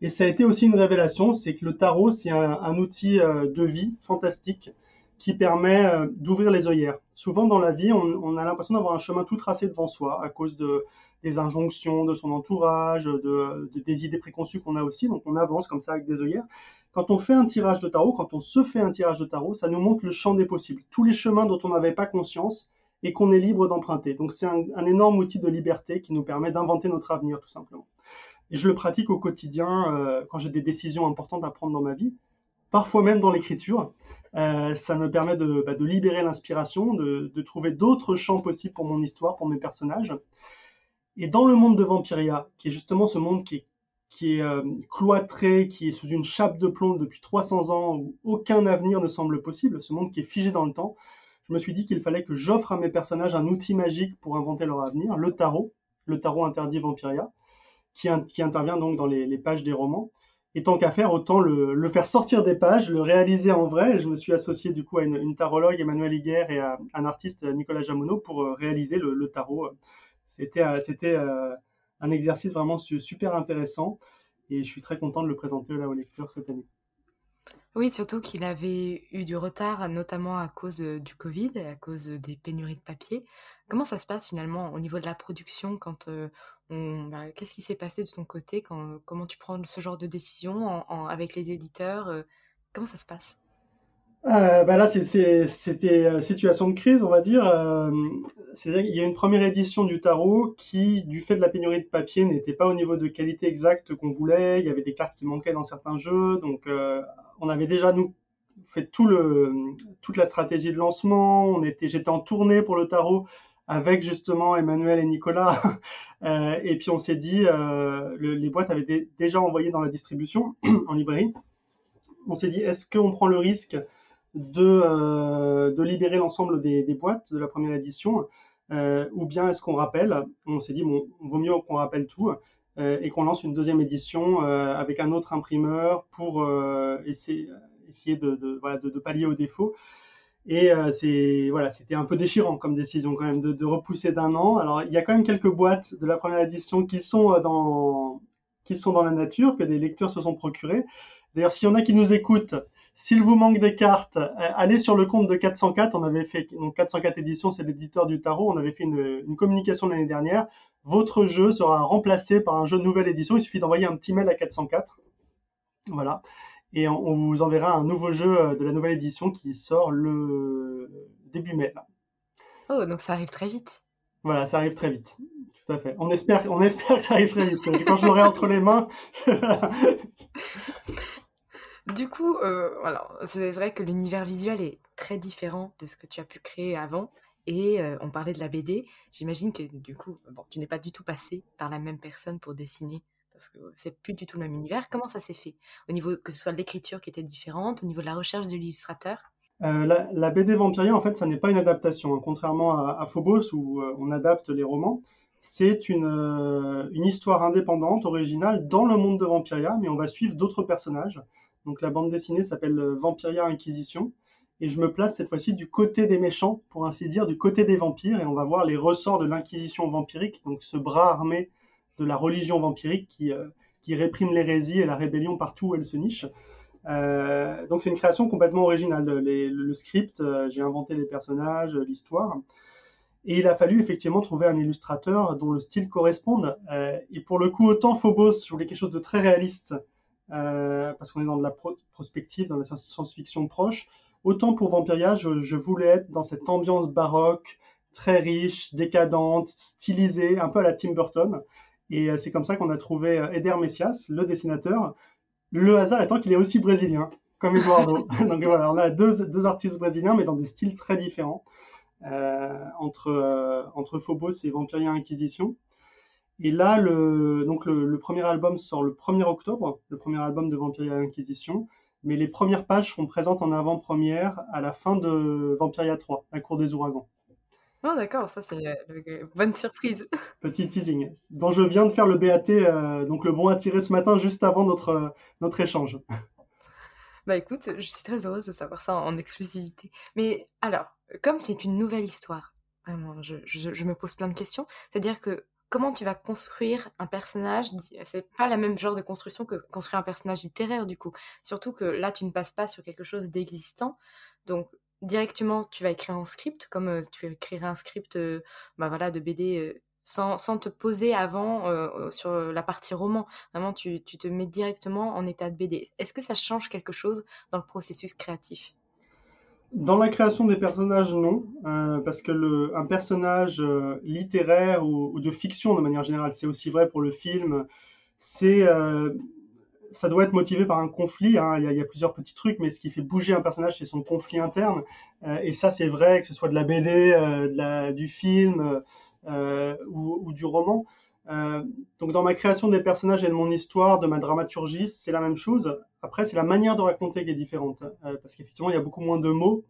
Et ça a été aussi une révélation, c'est que le tarot, c'est un, outil de vie fantastique qui permet euh, d'ouvrir les œillères. Souvent dans la vie, on, a l'impression d'avoir un chemin tout tracé devant soi à cause de, des injonctions de son entourage, de, des idées préconçues qu'on a aussi. Donc on avance comme ça avec des œillères. Quand on fait un tirage de tarot, quand on se fait un tirage de tarot, ça nous montre le champ des possibles, tous les chemins dont on n'avait pas conscience et qu'on est libre d'emprunter. Donc c'est un, énorme outil de liberté qui nous permet d'inventer notre avenir tout simplement. Et je le pratique au quotidien euh, quand j'ai des décisions importantes à prendre dans ma vie, parfois même dans l'écriture. Euh, ça me permet de, bah, libérer l'inspiration, de, trouver d'autres champs possibles pour mon histoire, pour mes personnages. Et dans le monde de Vampiria, qui est justement ce monde qui est, euh, cloîtré, qui est sous une chape de plomb depuis 300 ans, où aucun avenir ne semble possible, ce monde qui est figé dans le temps, je me suis dit qu'il fallait que j'offre à mes personnages un outil magique pour inventer leur avenir, le tarot, le tarot interdit Vampiria, qui, intervient donc dans les pages des romans. Et tant qu'à faire, autant le, faire sortir des pages, le réaliser en vrai. je me suis associé du coup à une, tarologue, Emmanuel Higuer, et à un artiste, Nicolas Jamono, pour euh, réaliser le, tarot. C'était, euh, euh, un exercice vraiment super intéressant et je suis très content de le présenter là aux lecteurs cette année.
Oui, surtout qu'il avait eu du retard, notamment à cause du Covid à cause des pénuries de papier. Comment ça se passe finalement au niveau de la production quand bah, qu'est-ce qui s'est passé de ton côté quand, comment tu prends ce genre de décision avec les éditeurs Comment ça se passe?
Euh, bah là, c'était euh, situation de crise, on va dire. Euh, y a une première édition du tarot qui, du fait de la pénurie de papier, n'était pas au niveau de qualité exacte qu'on voulait. Il y avait des cartes qui manquaient dans certains jeux. Donc, euh, on avait déjà, nous, fait tout le, toute la stratégie de lancement. J'étais en tournée pour le tarot avec justement Emmanuel et Nicolas. *laughs* Euh, et puis, on s'est dit, le, les boîtes avaient déjà envoyé dans la distribution *clears throat* en librairie. On s'est dit, est-ce qu'on prend le risque de, euh, de libérer l'ensemble des, boîtes de la première édition, euh, ou bien est-ce qu'on rappelle On s'est dit, bon, vaut mieux qu'on rappelle tout euh, et qu'on lance une deuxième édition avec un autre imprimeur pour essayer, essayer de, voilà, de, pallier aux défauts. Et c'est voilà, c'était un peu déchirant comme décision quand même de, de repousser d'un an. Alors il y a quand même quelques boîtes de la première édition qui sont dans qui sont dans la nature que des lecteurs se sont procurés. D'ailleurs, s'il y en a qui nous écoutent s'il vous manque des cartes, euh, allez sur le compte de 404. On avait fait, donc 404 éditions, c'est l'éditeur du tarot. On avait fait une, communication l'année dernière. Votre jeu sera remplacé par un jeu de nouvelle édition. Il suffit d'envoyer un petit mail à 404. Voilà. Et on, vous enverra un nouveau jeu euh, de la nouvelle édition qui sort le début mai.
Oh, donc ça arrive très vite.
Voilà, ça arrive très vite. Tout à fait. On espère, on espère que ça arrive très vite. Quand je l'aurai entre les mains. *laughs*
Du coup, euh, c'est vrai que l'univers visuel est très différent de ce que tu as pu créer avant. Et euh, on parlait de la BD. J'imagine que du coup, bon, tu n'es pas du tout passé par la même personne pour dessiner parce que c'est plus du tout le même univers. Comment ça s'est fait? Au niveau que ce soit l'écriture qui était différente, au niveau de la recherche de l'illustrateur?
Euh, la, BD Vampiria, en fait, ça n'est pas une adaptation, hein. contrairement à, Phobos où on adapte les romans. C'est une, une histoire indépendante, originale, dans le monde de Vampiria, mais on va suivre d'autres personnages. Donc la bande dessinée s'appelle euh, Vampiria Inquisition. Et je me place cette fois-ci du côté des méchants, pour ainsi dire, du côté des vampires. Et on va voir les ressorts de l'inquisition vampirique, donc ce bras armé de la religion vampirique qui, euh, qui réprime l'hérésie et la rébellion partout où elle se niche. Euh, donc c'est une création complètement originale. le script, j'ai inventé les personnages, l'histoire. Et il a fallu effectivement trouver un illustrateur dont le style corresponde. et pour le coup, autant Phobos, je voulais quelque chose de très réaliste, parce qu'on est dans de la prospective, dans la science-fiction proche. Autant pour Vampiria, je, voulais être dans cette ambiance baroque, très riche, décadente, stylisée, un peu à la Tim Burton. Et euh, c'est comme ça qu'on a trouvé euh, Eder Messias, le dessinateur. Le hasard étant qu'il est aussi brésilien, comme Eduardo. *laughs* Donc voilà, on a deux, deux, artistes brésiliens, mais dans des styles très différents, euh, entre, euh, entre Phobos et Vampiria Inquisition. Et là, le, donc le, premier album sort le 1er octobre, le premier album de Vampiria Inquisition, mais les premières pages seront présentes en avant-première à la fin de Vampiria 3, la cour des ouragans.
Oh d'accord, ça c'est une bonne surprise. *laughs*
Petit teasing, dont je viens de faire le BAT, euh, donc le bon à tirer ce matin juste avant notre, notre échange. *laughs*
Bah écoute, je suis très heureuse de savoir ça en exclusivité. Mais alors, comme c'est une nouvelle histoire, vraiment, je, je me pose plein de questions. C'est-à-dire que comment tu vas construire un personnage. C'est pas la même genre de construction que construire un personnage littéraire du coup. Surtout que là, tu ne passes pas sur quelque chose d'existant. Donc directement, tu vas écrire un script, comme euh, tu écrirais un script, euh, bah de BD. Euh, sans, sans, te poser avant sur la partie roman. Vraiment, tu, tu te mets directement en état de BD. Est-ce que ça change quelque chose dans le processus créatif?
Dans la création des personnages, non, euh, parce que le, un personnage euh, littéraire ou, de fiction de manière générale, c'est aussi vrai pour le film, c'est, euh, ça doit être motivé par un conflit. Hein. Il, y a, plusieurs petits trucs, mais ce qui fait bouger un personnage, c'est son conflit interne. et ça, c'est vrai que ce soit de la BD, du film ou, du roman. Donc dans ma création des personnages et de mon histoire, de ma dramaturgie, c'est la même chose. Après, c'est la manière de raconter qui est différente, euh, parce qu'effectivement, il y a beaucoup moins de mots.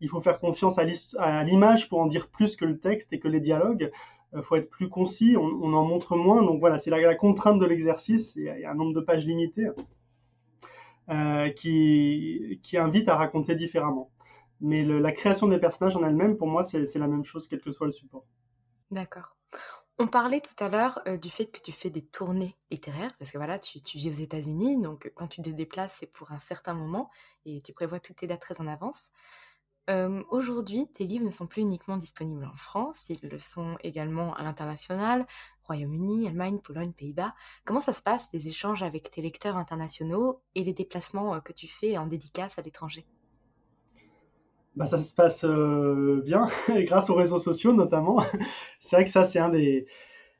Il faut faire confiance à l'image pour en dire plus que le texte et que les dialogues. Il euh, faut être plus concis, on, en montre moins. Donc voilà, c'est la, contrainte de l'exercice. Il y a un nombre de pages limité qui, qui invite à raconter différemment. Mais la création des personnages en elle-même, pour moi, c'est la même chose, quel que soit le support.
D'accord On parlait tout à l'heure du fait que tu fais des tournées littéraires, parce que voilà, tu, vis aux États-Unis, donc quand tu te déplaces, c'est pour un certain moment, et tu prévois toutes tes dates très en avance. Aujourd'hui, tes livres ne sont plus uniquement disponibles en France, ils le sont également à l'international, Royaume-Uni, Allemagne, Pologne, Pays-Bas. Comment ça se passe, les échanges avec tes lecteurs internationaux et les déplacements que tu fais en dédicace à l'étranger?
Bah, ça se passe bien, *laughs* grâce aux réseaux sociaux notamment. *laughs* c'est vrai que ça, c'est un des,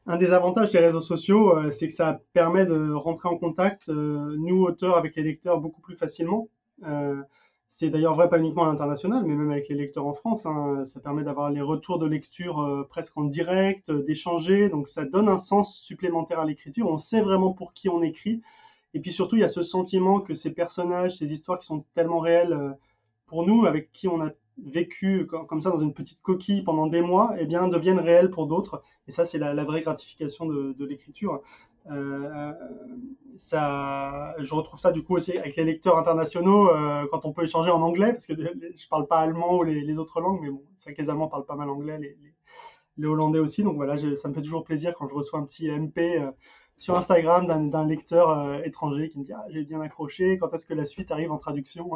un des avantages des réseaux sociaux, c'est que ça permet de rentrer en contact, nous, auteurs, avec les lecteurs beaucoup plus facilement. C'est d'ailleurs vrai pas uniquement à l'international, mais même avec les lecteurs en France. Hein. ça permet d'avoir les retours de lecture euh, presque en direct, euh, d'échanger. Donc ça donne un sens supplémentaire à l'écriture. On sait vraiment pour qui on écrit. Et puis surtout, il y a ce sentiment que ces personnages, ces histoires qui sont tellement réelles euh, pour nous, avec qui on a vécu comme ça dans une petite coquille pendant des mois, eh bien, deviennent réelles pour d'autres. Et ça, c'est la, vraie gratification de, l'écriture. Euh, ça, je retrouve ça du coup aussi avec les lecteurs internationaux euh, quand on peut échanger en anglais, parce que je parle pas allemand ou les, autres langues, mais bon, c'est vrai que parlent pas mal anglais, les, Hollandais aussi. Donc voilà, ça me fait toujours plaisir quand je reçois un petit MP euh, sur Instagram d'un lecteur étranger qui me dit ah, j'ai bien accroché, quand est-ce que la suite arrive en traduction?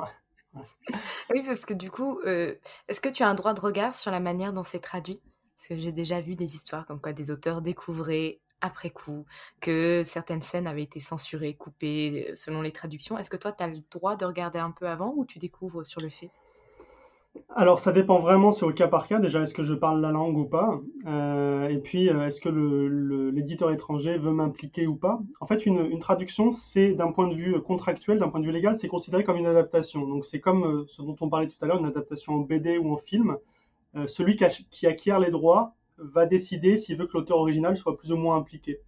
Oui, parce que du coup, est-ce que tu as un droit de regard sur la manière dont c'est traduit? Parce que j'ai déjà vu des histoires comme quoi des auteurs découvraient après coup, que certaines scènes avaient été censurées, coupées euh, selon les traductions. Est-ce que toi, tu as le droit de regarder un peu avant ou tu découvres sur le fait?
Alors ça dépend vraiment, c'est au cas par cas. Déjà, est-ce que je parle la langue ou pas? Euh, Et puis, euh, est-ce que l'éditeur étranger veut m'impliquer ou pas? En fait, une, traduction, c'est d'un point de vue contractuel, d'un point de vue légal, c'est considéré comme une adaptation. Donc c'est comme ce dont on parlait tout à l'heure, une adaptation en BD ou en film. celui qui acquiert les droits va décider s'il veut que l'auteur original soit plus ou moins impliqué.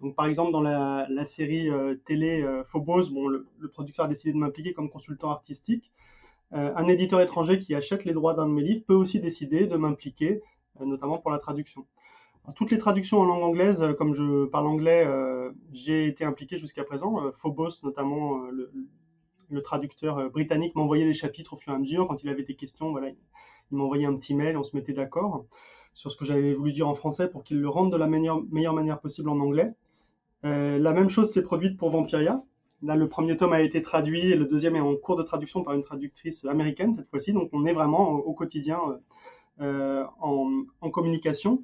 Donc, par exemple, dans la, série euh, télé euh, Phobos, bon, le, producteur a décidé de m'impliquer comme consultant artistique. Euh, un éditeur étranger qui achète les droits d'un de mes livres peut aussi décider de m'impliquer, notamment pour la traduction. toutes les traductions en langue anglaise, comme je parle anglais, j'ai été impliqué jusqu'à présent. Phobos, notamment, le, traducteur britannique m'envoyait les chapitres au fur et à mesure. Quand il avait des questions, voilà, il m'envoyait un petit mail, on se mettait d'accord sur ce que j'avais voulu dire en français pour qu'il le rende de la meilleure, manière possible en anglais. Euh, la même chose s'est produite pour Vampiria. Là, le premier tome a été traduit et le deuxième est en cours de traduction par une traductrice américaine cette fois-ci. Donc, on est vraiment au quotidien euh, en, communication.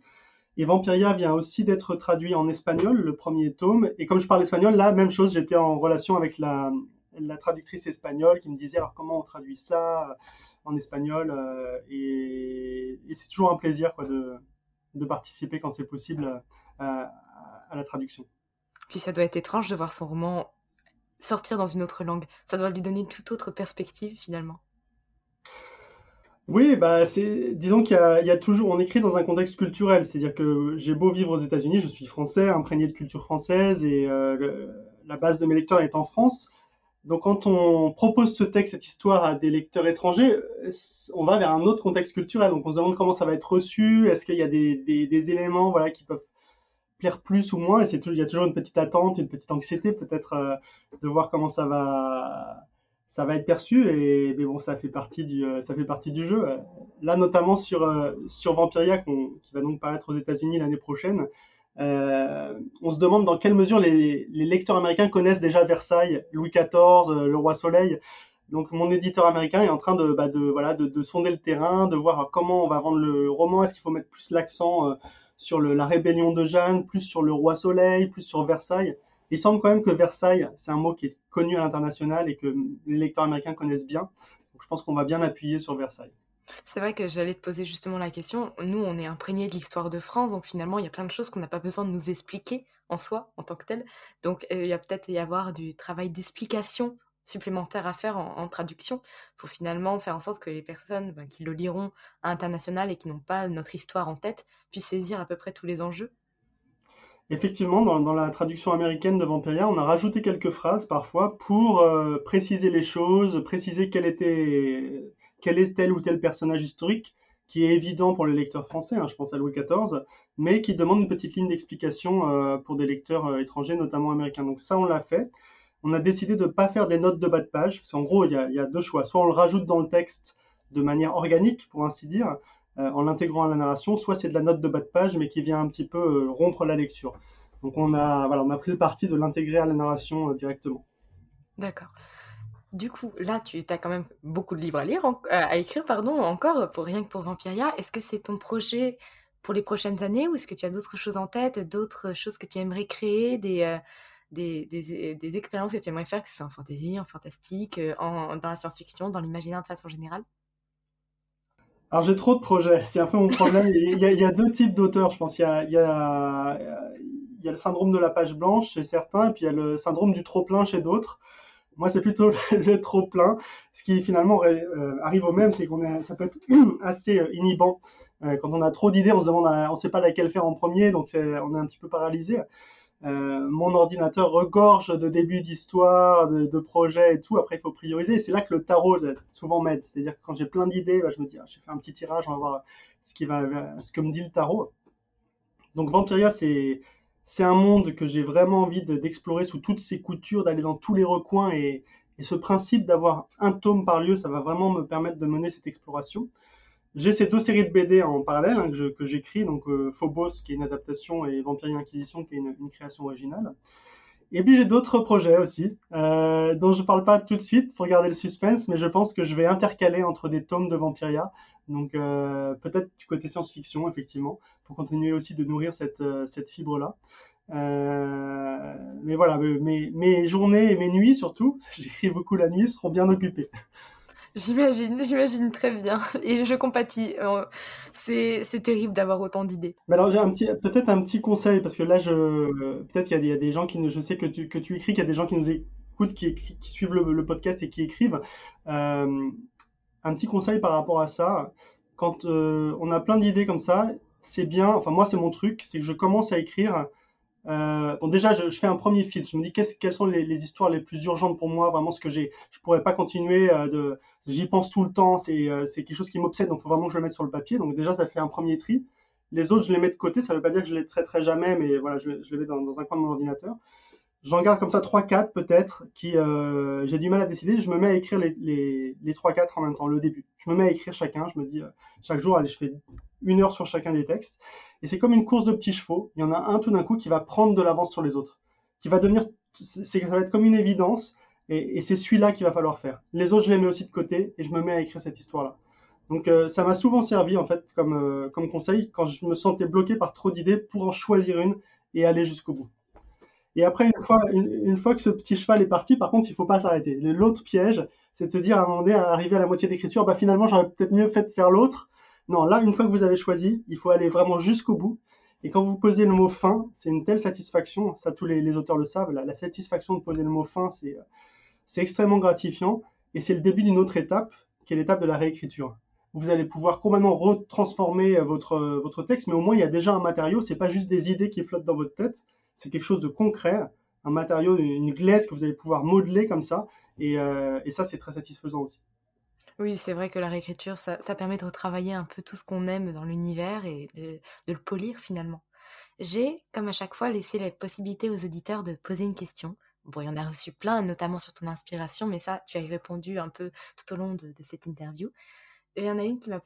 Et Vampiria vient aussi d'être traduit en espagnol, le premier tome. Et comme je parle espagnol, là, même chose, j'étais en relation avec la, traductrice espagnole qui me disait alors comment on traduit ça en espagnol. Euh, et, c'est toujours un plaisir de, participer quand c'est possible euh, à, la traduction.
Puis ça doit être étrange de voir son roman sortir dans une autre langue. Ça doit lui donner une toute autre perspective finalement.
Oui, bah c'est, disons qu'il y, a, toujours, on écrit dans un contexte culturel, c'est-à-dire que j'ai beau vivre aux États-Unis, je suis français, imprégné de culture française et euh, la base de mes lecteurs est en France. Donc quand on propose ce texte, cette histoire à des lecteurs étrangers, on va vers un autre contexte culturel. Donc on se demande comment ça va être reçu, est-ce qu'il y a des, éléments voilà, qui peuvent plaire plus ou moins, et c'est, il y a toujours une petite attente, une petite anxiété peut-être euh, de voir comment ça va, ça va être perçu, et mais bon, ça fait partie du, euh, ça fait partie du jeu. Là notamment sur, euh, sur Vampiria, qui va donc paraître aux États-Unis l'année prochaine, euh, on se demande dans quelle mesure les, lecteurs américains connaissent déjà Versailles, Louis XIV, le roi Soleil. Donc mon éditeur américain est en train de, bah, voilà, de, sonder le terrain, de voir comment on va vendre le roman. Est-ce qu'il faut mettre plus l'accent sur la rébellion de Jeanne, plus sur le roi Soleil, plus sur Versailles Il semble quand même que Versailles, c'est un mot qui est connu à l'international et que les lecteurs américains connaissent bien. Donc je pense qu'on va bien appuyer sur Versailles.
C'est vrai que j'allais te poser justement la question. Nous, on est imprégnés de l'histoire de France, donc finalement, il y a plein de choses qu'on n'a pas besoin de nous expliquer en soi, en tant que tel. Donc, euh, il y a peut-être y avoir du travail d'explication supplémentaire à faire en, traduction pour finalement faire en sorte que les personnes ben, qui le liront à international et qui n'ont pas notre histoire en tête puissent saisir à peu près tous les enjeux.
Effectivement, dans, la traduction américaine de Vampiria, on a rajouté quelques phrases parfois pour euh, préciser les choses, préciser quelle était quel est tel ou tel personnage historique qui est évident pour les lecteurs français, hein, je pense à Louis XIV, mais qui demande une petite ligne d'explication euh, pour des lecteurs euh, étrangers, notamment américains. Donc ça, on l'a fait. On a décidé de ne pas faire des notes de bas de page, parce qu'en gros, il y, a, deux choix. Soit on le rajoute dans le texte de manière organique, pour ainsi dire, en l'intégrant à la narration, soit c'est de la note de bas de page, mais qui vient un petit peu rompre la lecture. Donc on a, voilà, on a pris le parti de l'intégrer à la narration directement.
D'accord. Du coup, là, tu as quand même beaucoup de livres à lire, à écrire, pardon, encore, pour rien que pour Vampiria. Est-ce que c'est ton projet pour les prochaines années ou est-ce que tu as d'autres choses en tête, d'autres choses que tu aimerais créer, des, des, des, expériences que tu aimerais faire, que ce soit en fantasy, en fantastique, en, dans la science-fiction, dans l'imaginaire de façon générale?
Alors j'ai trop de projets, c'est un peu mon problème. il, y a, deux types d'auteurs, je pense. Il y, a, il, y a, le syndrome de la page blanche chez certains, et puis il y a le syndrome du trop plein chez d'autres. Moi, c'est plutôt le trop plein. Ce qui finalement euh, arrive au même, c'est qu'on ça peut être *clears throat* assez euh, inhibant. Euh, quand on a trop d'idées, on on ne sait pas laquelle faire en premier, donc on est un petit peu paralysé. Mon ordinateur regorge de débuts d'histoire, de, projets et tout. Après, il faut prioriser. C'est là que le tarot souvent m'aide. C'est-à-dire que quand j'ai plein d'idées, bah, je me dis, ah, je vais faire un petit tirage, on va voir ce, qui va, ce que me dit le tarot. Donc Vampiria, c'est c'est un monde que j'ai vraiment envie d'explorer sous toutes ses coutures, d'aller dans tous les recoins et, ce principe d'avoir un tome par lieu, ça va vraiment me permettre de mener cette exploration. J'ai ces deux séries de BD en parallèle hein, que j'écris, donc euh, Phobos qui est une adaptation et Vampire Inquisition qui est une, création originale. Et puis j'ai d'autres projets aussi, euh, dont je ne parle pas tout de suite pour garder le suspense, mais je pense que je vais intercaler entre des tomes de Vampiria, donc euh, peut-être du côté science-fiction, effectivement, pour continuer aussi de nourrir cette, fibre-là. Mais voilà, mes, journées et mes nuits surtout, *laughs* j'écris beaucoup la nuit, seront bien occupées.
J'imagine, j'imagine très bien. Et je compatis. C'est, c'est terrible d'avoir autant d'idées.
Mais alors j'ai peut-être un petit conseil, parce que là, je, peut-être qu'il y, a des gens qui, je sais que tu, que tu écris, qu'il y a des gens qui nous écoutent, qui, qui suivent le, le, podcast et qui écrivent. Euh, un petit conseil par rapport à ça, quand euh, on a plein d'idées comme ça, c'est bien, enfin moi c'est mon truc, c'est que je commence à écrire. Euh, déjà je, fais un premier filtre, je me dis quelles sont les, histoires les plus urgentes pour moi, vraiment ce que j'ai, je pourrais pas continuer euh, j'y pense tout le temps, c'est quelque chose qui m'obsède, donc faut vraiment que je le mette sur le papier. Donc déjà ça fait un premier tri. Les autres je les mets de côté, ça veut pas dire que je les traiterai jamais, mais voilà je, les mets dans, un coin de mon ordinateur. J'en garde comme ça 3-4 peut-être, qui euh, j'ai du mal à décider. Je me mets à écrire les, les, les 3-4 en même temps, le début. Je me mets à écrire chacun. Je me dis, euh, chaque jour, allez, je fais une heure sur chacun des textes. Et c'est comme une course de petits chevaux. Il y en a un tout d'un coup qui va prendre de l'avance sur les autres. Qui va devenir, ça va être comme une évidence. Et, et c'est celui-là qu'il va falloir faire. Les autres, je les mets aussi de côté et je me mets à écrire cette histoire-là. Donc euh, ça m'a souvent servi en fait comme, euh, comme conseil quand je me sentais bloqué par trop d'idées pour en choisir une et aller jusqu'au bout. Et après, une fois, une, fois que ce petit cheval est parti, par contre, il ne faut pas s'arrêter. L'autre piège, c'est de se dire à un moment donné, à arriver à la moitié d'écriture, bah finalement, j'aurais peut-être mieux fait de faire l'autre. Non, là, une fois que vous avez choisi, il faut aller vraiment jusqu'au bout. Et quand vous posez le mot fin, c'est une telle satisfaction, ça tous les, auteurs le savent, la, satisfaction de poser le mot fin, c'est extrêmement gratifiant. Et c'est le début d'une autre étape, qui est l'étape de la réécriture. Vous allez pouvoir complètement retransformer votre, votre texte, mais au moins il y a déjà un matériau, c'est pas juste des idées qui flottent dans votre tête, c'est quelque chose de concret, un matériau, une glaise que vous allez pouvoir modeler comme ça. Et, euh, ça, c'est très satisfaisant aussi.
Oui, c'est vrai que la réécriture, ça, permet de retravailler un peu tout ce qu'on aime dans l'univers et de, le polir finalement. J'ai, comme à chaque fois, laissé la possibilité aux auditeurs de poser une question. Bon, il y en a reçu plein, notamment sur ton inspiration, mais ça, tu as répondu un peu tout au long de, cette interview. il y en a une qui m'a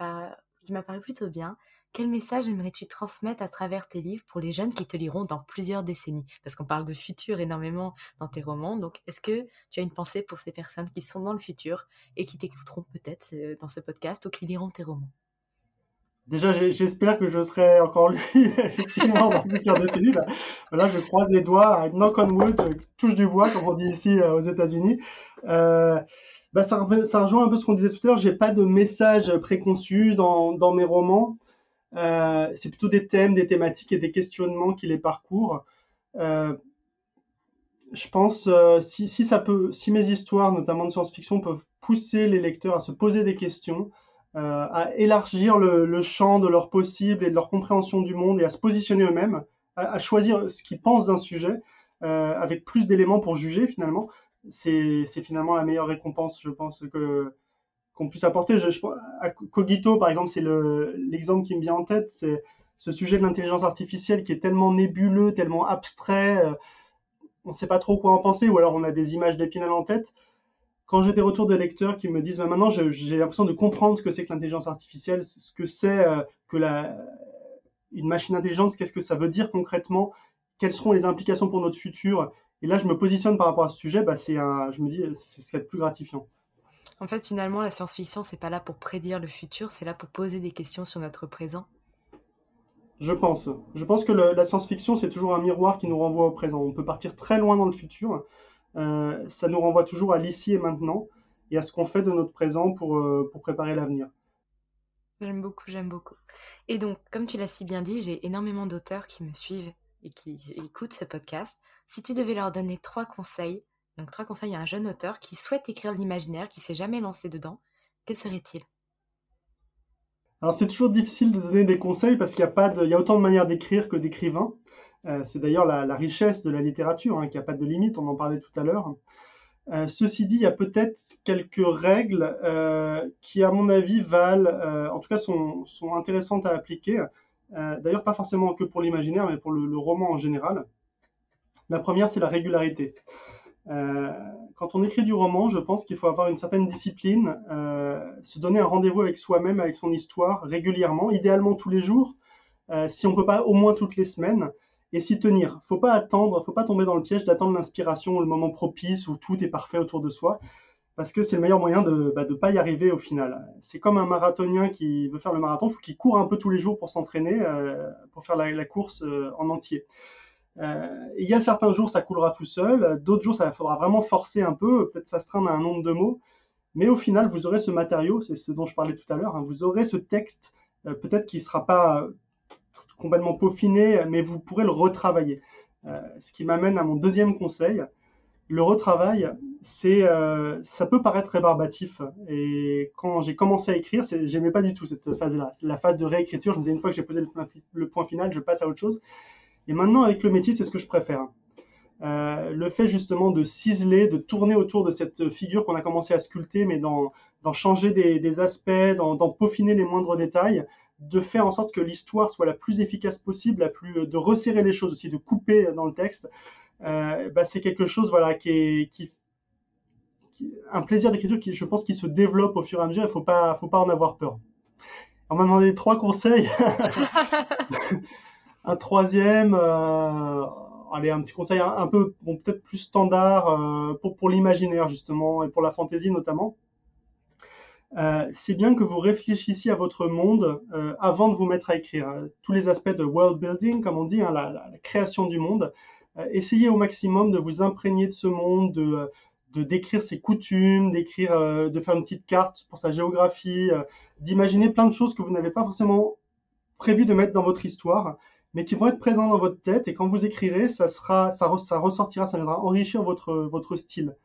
paru plutôt bien. Quel message aimerais-tu transmettre à travers tes livres pour les jeunes qui te liront dans plusieurs décennies? Parce qu'on parle de futur énormément dans tes romans. Donc, est-ce que tu as une pensée pour ces personnes qui sont dans le futur et qui t'écouteront peut-être euh, dans ce podcast ou qui liront tes romans?
Déjà, j'espère que je serai encore lu *laughs* effectivement dans plusieurs décennies. Là, je croise les doigts, knock on wood, touche du bois, comme on dit ici euh, aux États-Unis. Euh, bah, ça, rejoint un peu ce qu'on disait tout à l'heure. J'ai pas de message préconçu dans, mes romans. Euh, c'est plutôt des thèmes, des thématiques et des questionnements qui les parcourent. Euh, je pense euh, si, si, ça peut, si mes histoires, notamment de science-fiction, peuvent pousser les lecteurs à se poser des questions, à élargir le, champ de leur possible et de leur compréhension du monde et à se positionner eux-mêmes, à, choisir ce qu'ils pensent d'un sujet avec plus d'éléments pour juger finalement, c'est finalement la meilleure récompense, je pense, que, qu'on puisse apporter. Cogito, par exemple, c'est l'exemple qui me vient en tête. C'est ce sujet de l'intelligence artificielle qui est tellement nébuleux, tellement abstrait, euh, on ne sait pas trop quoi en penser, ou alors on a des images d'épinal en tête. quand j'ai des retours de lecteurs qui me disent bah, maintenant j'ai l'impression de comprendre ce que c'est que l'intelligence artificielle, ce que c'est que la, une machine intelligente, qu'est-ce que ça veut dire concrètement, quelles seront les implications pour notre futur. Et là, je me positionne par rapport à ce sujet, bah, c'est je me dis, c'est ce qui est le plus gratifiant.
En fait, finalement, la science-fiction, c'est pas là pour prédire le futur, c'est là pour poser des questions sur notre présent.
Je pense. Je pense que la science-fiction, c'est toujours un miroir qui nous renvoie au présent. On peut partir très loin dans le futur. Euh, ça nous renvoie toujours à l'ici et maintenant et à ce qu'on fait de notre présent pour, euh, pour préparer l'avenir.
J'aime beaucoup, j'aime beaucoup. Et donc, comme tu l'as si bien dit, j'ai énormément d'auteurs qui me suivent et qui écoutent ce podcast. Si tu devais leur donner trois conseils donc trois conseils à un jeune auteur qui souhaite écrire l'imaginaire, qui s'est jamais lancé dedans, quels seraient-ils?
Alors c'est toujours difficile de donner des conseils parce qu'il y a pas il y a autant de manières d'écrire que d'écrivains. Euh, c'est d'ailleurs la, richesse de la littérature, hein, qu'il n'y a pas de limite, on en parlait tout à l'heure. Euh, ceci dit, il y a peut-être quelques règles euh, qui, à mon avis, valent, en tout cas sont, sont intéressantes à appliquer. D'ailleurs, pas forcément que pour l'imaginaire, mais pour le, roman en général. La première, c'est la régularité. Euh, quand on écrit du roman, je pense qu'il faut avoir une certaine discipline, euh, se donner un rendez-vous avec soi-même, avec son histoire régulièrement, idéalement tous les jours, euh, si on peut pas au moins toutes les semaines, et s'y tenir. Faut pas attendre, faut pas tomber dans le piège d'attendre l'inspiration ou le moment propice où tout est parfait autour de soi, parce que c'est le meilleur moyen de ne bah, pas y arriver au final. C'est comme un marathonien qui veut faire le marathon, faut qu'il court un peu tous les jours pour s'entraîner, pour faire la, course en entier. Euh, il y a certains jours, ça coulera tout seul. D'autres jours, ça faudra vraiment forcer un peu, peut-être s'astreindre à un nombre de mots. Mais au final, vous aurez ce matériau, c'est ce dont je parlais tout à l'heure. Hein. vous aurez ce texte, euh, peut-être qu'il ne sera pas complètement peaufiné, mais vous pourrez le retravailler. Euh, ce qui m'amène à mon deuxième conseil. Le retravail, c'est, ça peut paraître rébarbatif. Et quand j'ai commencé à écrire, j'aimais pas du tout cette phase-là. La phase de réécriture, je me disais une fois que j'ai posé le point final, je passe à autre chose. Et maintenant, avec le métier, c'est ce que je préfère. Euh, le fait justement de ciseler, de tourner autour de cette figure qu'on a commencé à sculpter, mais d'en changer des, aspects, d'en peaufiner les moindres détails, de faire en sorte que l'histoire soit la plus efficace possible, la plus, de resserrer les choses aussi, de couper dans le texte, euh, bah, c'est quelque chose voilà, qui est qui, un plaisir d'écriture qui, je pense, qui se développe au fur et à mesure. Il ne faut pas, faut pas en avoir peur. On m'a demandé trois conseils. *laughs* Un troisième, euh, allez, un petit conseil un, peu, bon, peut-être plus standard euh, pour, pour l'imaginaire justement et pour la fantaisie notamment. Euh, c'est bien que vous réfléchissiez à votre monde avant de vous mettre à écrire. Tous les aspects de world building, comme on dit, hein, la, la, création du monde. essayez au maximum de vous imprégner de ce monde, de, de décrire ses coutumes, d'écrire, de faire une petite carte pour sa géographie, d'imaginer plein de choses que vous n'avez pas forcément prévu de mettre dans votre histoire mais qui vont être présents dans votre tête et quand vous écrirez, ça, sera, ça, ressortira, ça viendra enrichir votre, votre style.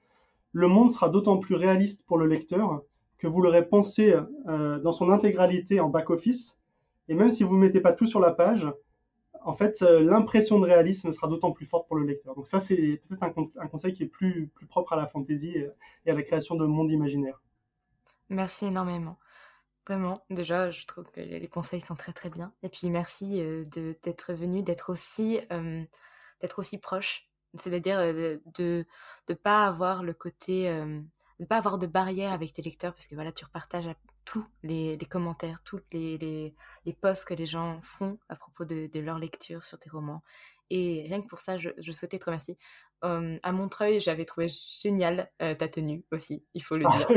Le monde sera d'autant plus réaliste pour le lecteur que vous l'aurez pensé euh, dans son intégralité en back-office. Et même si vous mettez pas tout sur la page, en fait, euh, l'impression de réalisme sera d'autant plus forte pour le lecteur. Donc ça, c'est peut-être un, conseil qui est plus, plus propre à la fantaisie et à la création de monde imaginaire.
Merci énormément. Vraiment, déjà, je trouve que les conseils sont très très bien. Et puis merci de d'être venu, d'être aussi d'être aussi proche. C'est-à-dire de ne pas avoir le côté de pas avoir de barrière avec tes lecteurs parce que voilà, tu repartages tous les, commentaires, tous les, les, les, posts que les gens font à propos de, de leur lecture sur tes romans. Et rien que pour ça, je, je souhaitais te remercier à Montreuil, j'avais trouvé génial ta tenue aussi, il faut le ah dire.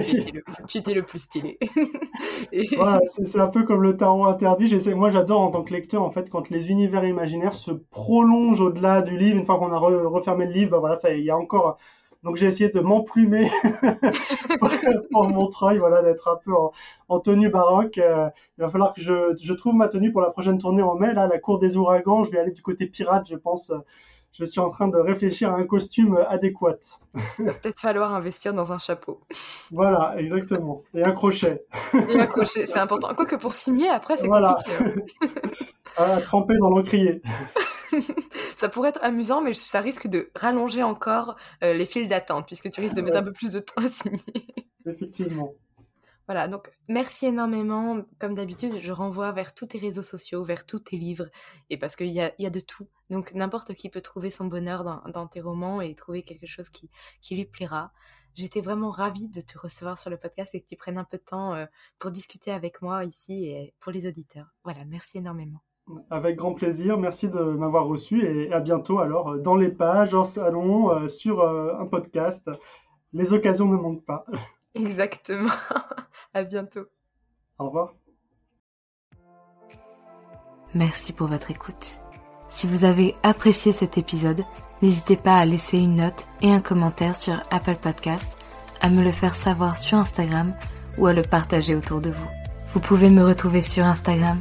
tu, étais le, plus stylé. *laughs*
c'est un peu comme le tarot interdit. Moi, j'adore en tant que lecteur, en fait, quand les univers imaginaires se prolongent au-delà du livre. Une fois qu'on a refermé le livre, bah voilà, il y a encore. Donc j'ai essayé de m'emplumer *laughs* pour Montreuil, voilà, d'être un peu en, tenue baroque. il va falloir que je, je, trouve ma tenue pour la prochaine tournée en mai. Là, la cour des ouragans, je vais aller du côté pirate, je pense je suis en train de réfléchir à un costume adéquat.
Il va peut-être falloir investir dans un chapeau.
Voilà, exactement. Et un crochet.
Et un crochet, c'est important. Quoique pour signer, après, c'est compliqué.
Hein. *laughs* à tremper dans l'encrier.
Ça pourrait être amusant, mais ça risque de rallonger encore euh, les files d'attente, puisque tu risques de mettre un peu plus de temps à signer.
Effectivement.
Voilà, donc merci énormément. Comme d'habitude, je renvoie vers tous tes réseaux sociaux, vers tous tes livres, et parce qu'il y a, y a, de tout. Donc n'importe qui peut trouver son bonheur dans, dans, tes romans et trouver quelque chose qui, qui lui plaira. J'étais vraiment ravie de te recevoir sur le podcast et que tu prennes un peu de temps euh, pour discuter avec moi ici et pour les auditeurs. Voilà, merci énormément.
Avec grand plaisir, merci de m'avoir reçu et à bientôt alors dans les pages, en salon, euh, sur euh, un podcast. Les occasions ne manquent pas. *laughs*
Exactement. *laughs* à bientôt.
Au revoir.
Merci pour votre écoute. Si vous avez apprécié cet épisode, n'hésitez pas à laisser une note et un commentaire sur Apple Podcast, à me le faire savoir sur Instagram ou à le partager autour de vous. Vous pouvez me retrouver sur Instagram